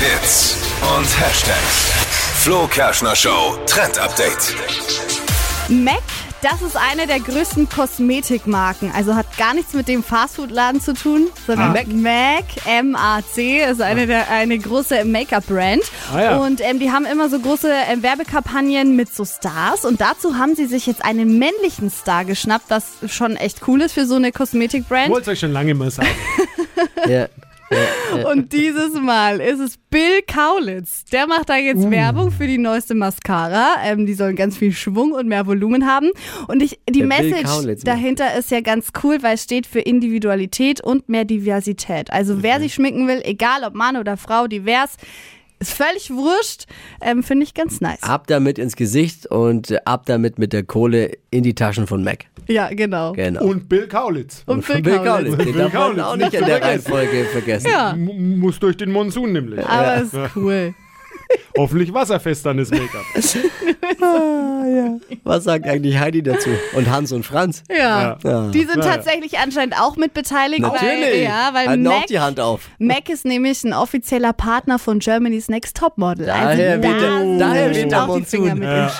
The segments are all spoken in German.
Hits und Hashtags. Flo Kerschner Show Trend Update. Mac, das ist eine der größten Kosmetikmarken. Also hat gar nichts mit dem Fastfood-Laden zu tun, sondern Ah. Mac, M-A-C, ist eine, der, eine große Make-up-Brand. Ah ja. Und ähm, die haben immer so große äh, Werbekampagnen mit so Stars. Und dazu haben sie sich jetzt einen männlichen Star geschnappt, was schon echt cool ist für so eine Ich Kosmetikbrand. wollte es euch schon lange mal sagen. Ja. Und dieses Mal ist es Bill Kaulitz. Der macht da jetzt Uh. Werbung für die neueste Mascara. Ähm, die sollen ganz viel Schwung und mehr Volumen haben. Und ich, die Der Message dahinter ist ja ganz cool, weil es steht für Individualität und mehr Diversität. Also wer sich schminken will, egal ob Mann oder Frau, divers, ist völlig wurscht. Ähm, Finde ich ganz nice. Ab damit ins Gesicht und äh, ab damit mit der Kohle in die Taschen von Mac. Ja, genau. Genau. Und Bill Kaulitz. Und Bill Bill Kaulitz. Kaulitz. Den Bill darf man Kaulitz, auch nicht in zu der vergessen. Reihenfolge vergessen. Ja, muss durch den Monsun nämlich. aber ist cool. Hoffentlich wasserfest dann das Make-up. Was sagt eigentlich Heidi dazu? Und Hans und Franz? Ja. Ja. Die sind Ja, ja. tatsächlich anscheinend auch mit beteiligt. Weil, Natürlich. ja, weil auch Mac, die Hand auf. Mac ist nämlich ein offizieller Partner von Germany's Next Topmodel. Daher also der- da sind daher weht der auch die Finger Monsun. mit Ja.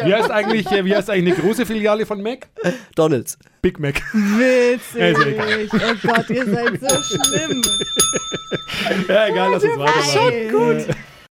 Wie heißt eigentlich, äh, wie heißt eigentlich eine große Filiale von Mac? Donalds. Big Mac. Witzig. Egal. Oh Gott, ihr seid so schlimm. Ja, egal, lass uns weitermachen. Schon gut.